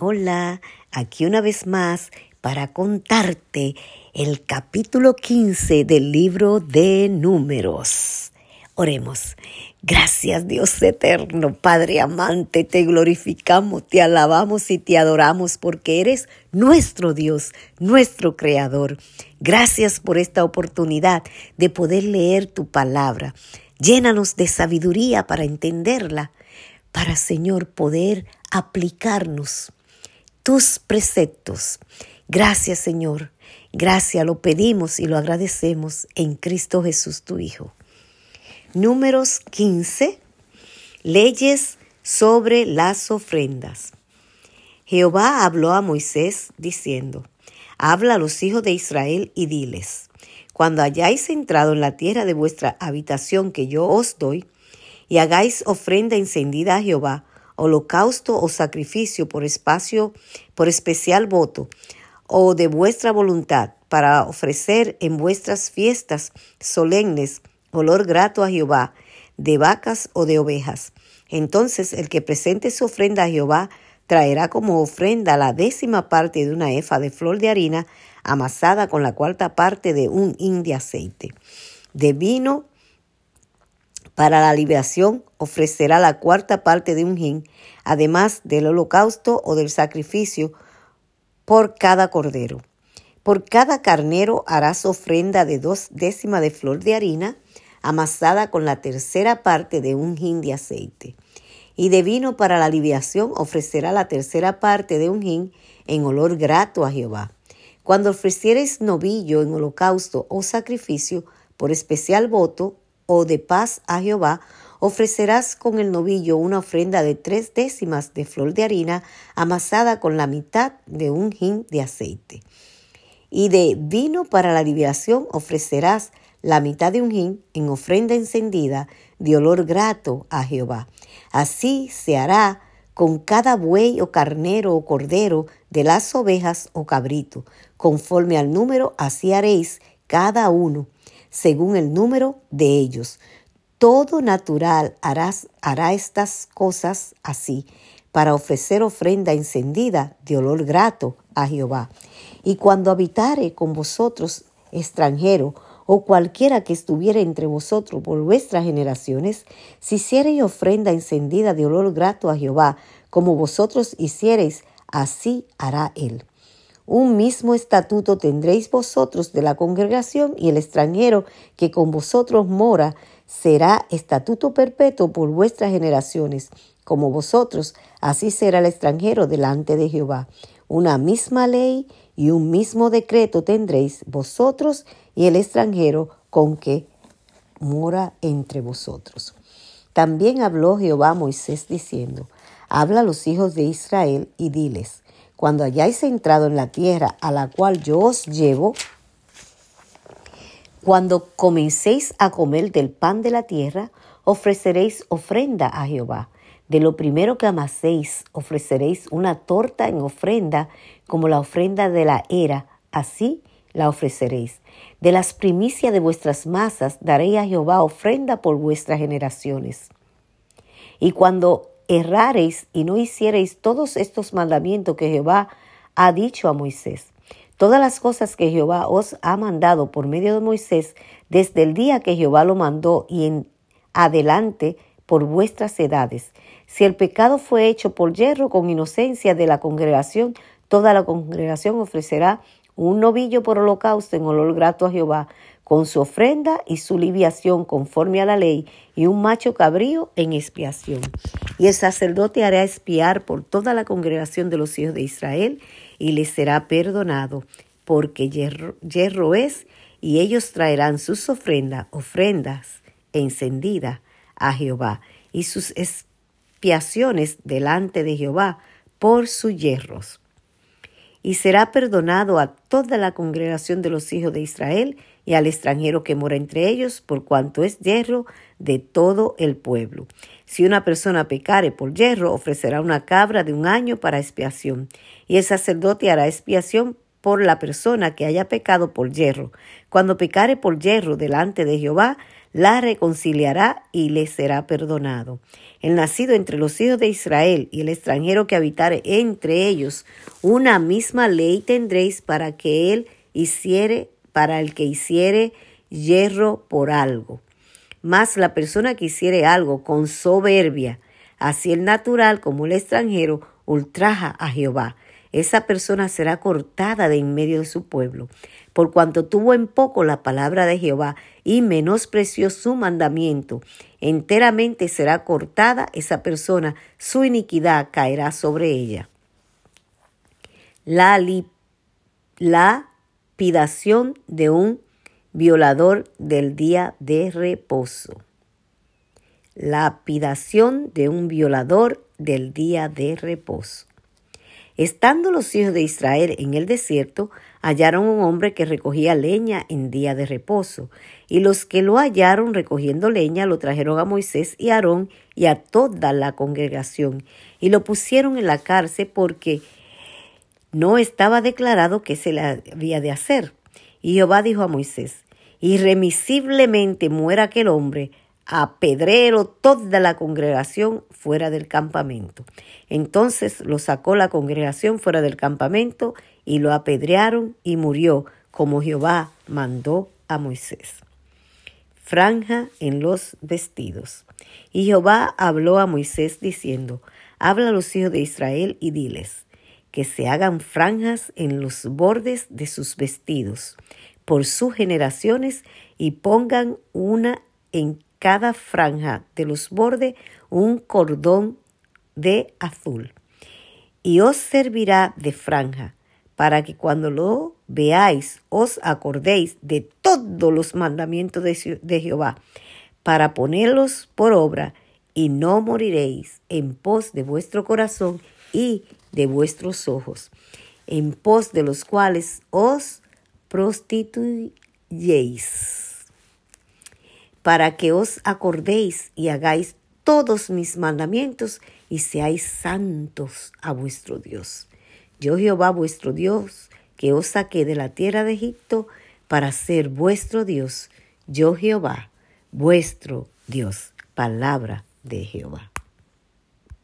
Hola, aquí una vez más para contarte el capítulo 15 del libro de números. Oremos. Gracias Dios eterno, Padre amante, te glorificamos, te alabamos y te adoramos porque eres nuestro Dios, nuestro Creador. Gracias por esta oportunidad de poder leer tu palabra. Llénanos de sabiduría para entenderla, para Señor poder aplicarnos tus preceptos. Gracias Señor, gracias lo pedimos y lo agradecemos en Cristo Jesús tu Hijo. Números 15. Leyes sobre las ofrendas. Jehová habló a Moisés diciendo, Habla a los hijos de Israel y diles, Cuando hayáis entrado en la tierra de vuestra habitación que yo os doy, y hagáis ofrenda encendida a Jehová, holocausto o sacrificio por espacio, por especial voto, o de vuestra voluntad, para ofrecer en vuestras fiestas solemnes olor grato a Jehová, de vacas o de ovejas. Entonces el que presente su ofrenda a Jehová traerá como ofrenda la décima parte de una efa de flor de harina amasada con la cuarta parte de un hin de aceite. De vino para la liberación ofrecerá la cuarta parte de un hin, además del holocausto o del sacrificio por cada cordero. Por cada carnero harás ofrenda de dos décimas de flor de harina, amasada con la tercera parte de un hin de aceite. Y de vino para la libiación ofrecerá la tercera parte de un hin en olor grato a Jehová. Cuando ofrecieres novillo en holocausto o sacrificio por especial voto, o de paz a Jehová, ofrecerás con el novillo una ofrenda de tres décimas de flor de harina amasada con la mitad de un hin de aceite. Y de vino para la liberación ofrecerás la mitad de un hin en ofrenda encendida de olor grato a Jehová. Así se hará con cada buey o carnero o cordero de las ovejas o cabrito. Conforme al número, así haréis cada uno según el número de ellos. Todo natural harás, hará estas cosas así, para ofrecer ofrenda encendida de olor grato a Jehová. Y cuando habitare con vosotros extranjero, o cualquiera que estuviera entre vosotros por vuestras generaciones, si hiciereis ofrenda encendida de olor grato a Jehová, como vosotros hiciereis, así hará él. Un mismo estatuto tendréis vosotros de la congregación y el extranjero que con vosotros mora será estatuto perpetuo por vuestras generaciones. Como vosotros, así será el extranjero delante de Jehová. Una misma ley y un mismo decreto tendréis vosotros y el extranjero con que mora entre vosotros. También habló Jehová a Moisés diciendo, Habla a los hijos de Israel y diles, cuando hayáis entrado en la tierra a la cual yo os llevo, cuando comencéis a comer del pan de la tierra, ofreceréis ofrenda a Jehová. De lo primero que amaséis, ofreceréis una torta en ofrenda, como la ofrenda de la era, así la ofreceréis. De las primicias de vuestras masas daréis a Jehová ofrenda por vuestras generaciones. Y cuando errareis y no hiciereis todos estos mandamientos que Jehová ha dicho a Moisés. Todas las cosas que Jehová os ha mandado por medio de Moisés, desde el día que Jehová lo mandó y en adelante por vuestras edades. Si el pecado fue hecho por hierro con inocencia de la congregación, toda la congregación ofrecerá un novillo por holocausto en olor grato a Jehová, con su ofrenda y su libiación conforme a la ley, y un macho cabrío en expiación. Y el sacerdote hará espiar por toda la congregación de los hijos de Israel, y les será perdonado, porque hierro, es, y ellos traerán sus ofrendas, ofrendas encendidas a Jehová, y sus expiaciones delante de Jehová por sus hierros y será perdonado a toda la congregación de los hijos de Israel y al extranjero que mora entre ellos, por cuanto es hierro de todo el pueblo. Si una persona pecare por hierro, ofrecerá una cabra de un año para expiación, y el sacerdote hará expiación por la persona que haya pecado por hierro. Cuando pecare por hierro delante de Jehová, la reconciliará y le será perdonado. El nacido entre los hijos de Israel y el extranjero que habitare entre ellos, una misma ley tendréis para que él hiciere, para el que hiciere hierro por algo. Mas la persona que hiciere algo con soberbia, así el natural como el extranjero, ultraja a Jehová esa persona será cortada de en medio de su pueblo, por cuanto tuvo en poco la palabra de Jehová y menospreció su mandamiento. Enteramente será cortada esa persona, su iniquidad caerá sobre ella. La lapidación de un violador del día de reposo. Lapidación de un violador del día de reposo. Estando los hijos de Israel en el desierto, hallaron un hombre que recogía leña en día de reposo, y los que lo hallaron recogiendo leña lo trajeron a Moisés y Aarón y a toda la congregación, y lo pusieron en la cárcel porque no estaba declarado qué se le había de hacer. Y Jehová dijo a Moisés, irremisiblemente muera aquel hombre, apedrero toda la congregación fuera del campamento. Entonces lo sacó la congregación fuera del campamento y lo apedrearon y murió, como Jehová mandó a Moisés. Franja en los vestidos. Y Jehová habló a Moisés diciendo, Habla a los hijos de Israel y diles, que se hagan franjas en los bordes de sus vestidos, por sus generaciones, y pongan una en cada franja de los bordes un cordón de azul. Y os servirá de franja, para que cuando lo veáis os acordéis de todos los mandamientos de, Jehová, para ponerlos por obra, y no moriréis en pos de vuestro corazón y de vuestros ojos, en pos de los cuales os prostituyéis para que os acordéis y hagáis todos mis mandamientos y seáis santos a vuestro Dios. Yo Jehová vuestro Dios, que os saqué de la tierra de Egipto para ser vuestro Dios. Yo Jehová, vuestro Dios. Palabra de Jehová.